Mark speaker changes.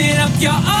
Speaker 1: open up your arms.